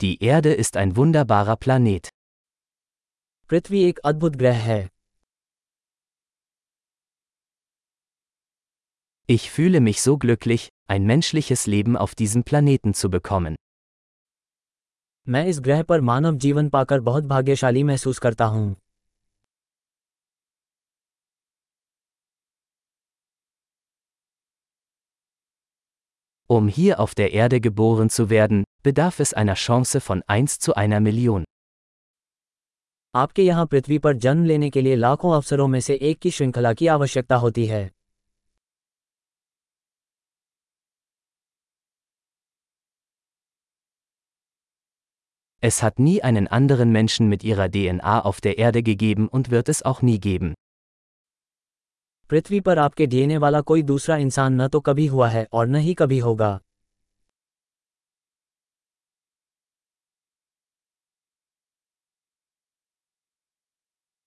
Die Erde ist ein wunderbarer Planet. पृथ्वी एक अद्भुत ग्रह है Ich fühle mich so glücklich, ein menschliches Leben auf diesem Planeten zu bekommen. मैं इस ग्रह पर मानव जीवन पाकर बहुत भाग्यशाली महसूस करता हूँ Um hier auf der Erde geboren zu werden, bedarf es einer Chance von 1 zu einer Million. आपके यहाँ पृथ्वी पर जन्म लेने के लिए लाखों अवसरों में से एक की श्रृंखला की आवश्यकता होती है Es hat nie einen anderen Menschen mit ihrer DNA auf der Erde gegeben und wird es auch nie geben. पृथ्वी पर आपके डीएनए वाला कोई दूसरा इंसान न तो कभी हुआ है और न ही कभी होगा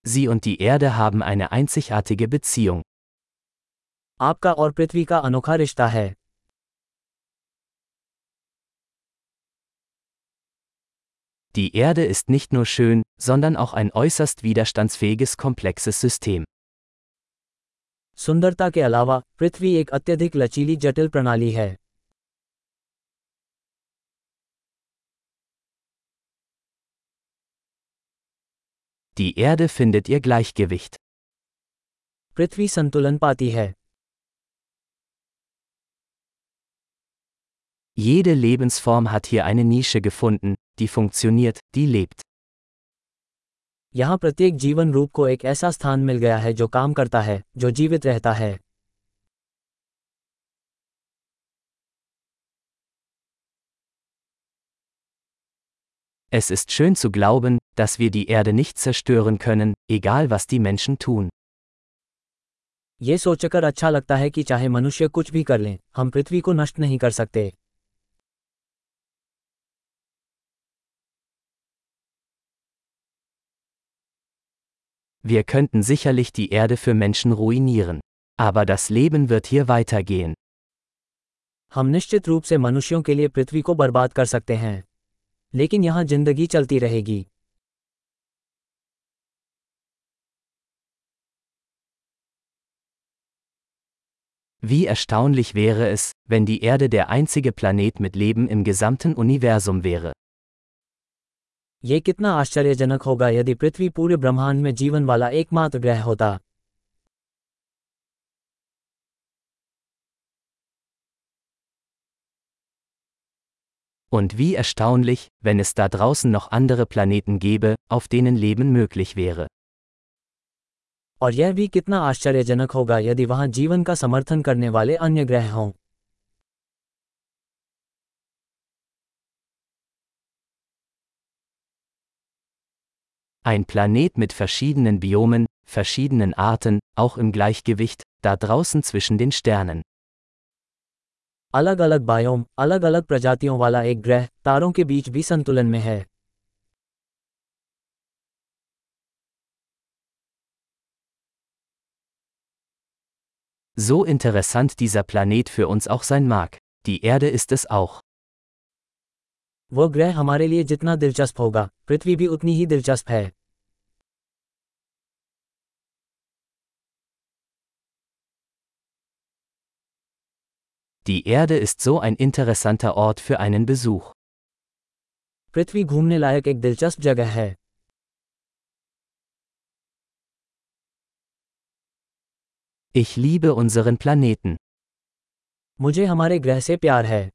Sie und die Erde haben eine einzigartige Beziehung. आपका और पृथ्वी का अनोखा रिश्ता है Die Erde ist nicht nur schön, sondern auch ein äußerst widerstandsfähiges komplexes System. सुंदरता के अलावा पृथ्वी एक अत्यधिक लचीली जटिल प्रणाली है Die Erde findet ihr Gleichgewicht. पृथ्वी संतुलन पाती है Jede Lebensform hat hier eine Nische gefunden, die funktioniert, die lebt. यहाँ प्रत्येक जीवन रूप को एक ऐसा स्थान मिल गया है जो काम करता है जो जीवित रहता है Es ist schön zu glauben, dass wir die Erde nicht zerstören können, egal was die Menschen tun. ये सोचकर अच्छा लगता है कि चाहे मनुष्य कुछ भी कर लें हम पृथ्वी को नष्ट नहीं कर सकते Wir könnten sicherlich die Erde für Menschen ruinieren. Aber das Leben wird hier weitergehen. हम निश्चित रूप से मनुष्यों के लिए पृथ्वी को बर्बाद कर सकते हैं लेकिन यहाँ जिंदगी चलती रहेगी Wie erstaunlich wäre es, wenn die Erde der einzige Planet mit Leben im gesamten Universum wäre. ये कितना आश्चर्यजनक होगा यदि पृथ्वी पूरे ब्रह्मांड में जीवन वाला एकमात्र ग्रह होता Und wie erstaunlich, wenn es da draußen noch andere Planeten gäbe, auf denen Leben möglich wäre. और यह भी कितना आश्चर्यजनक होगा यदि वहाँ जीवन का समर्थन करने वाले अन्य ग्रह हों Ein Planet mit verschiedenen Biomen, verschiedenen Arten, auch im Gleichgewicht, da draußen zwischen den Sternen. अलग अलग बायोम अलग अलग प्रजातियों वाला एक ग्रह तारों के बीच भी संतुलन में है So interessant dieser Planet für uns auch sein mag, die Erde ist es auch. वो ग्रह हमारे लिए जितना दिलचस्प होगा पृथ्वी भी उतनी ही दिलचस्प है Die Erde ist so ein interessanter Ort für einen Besuch. पृथ्वी घूमने लायक एक दिलचस्प जगह है Ich liebe unseren Planeten. मुझे हमारे ग्रह से प्यार है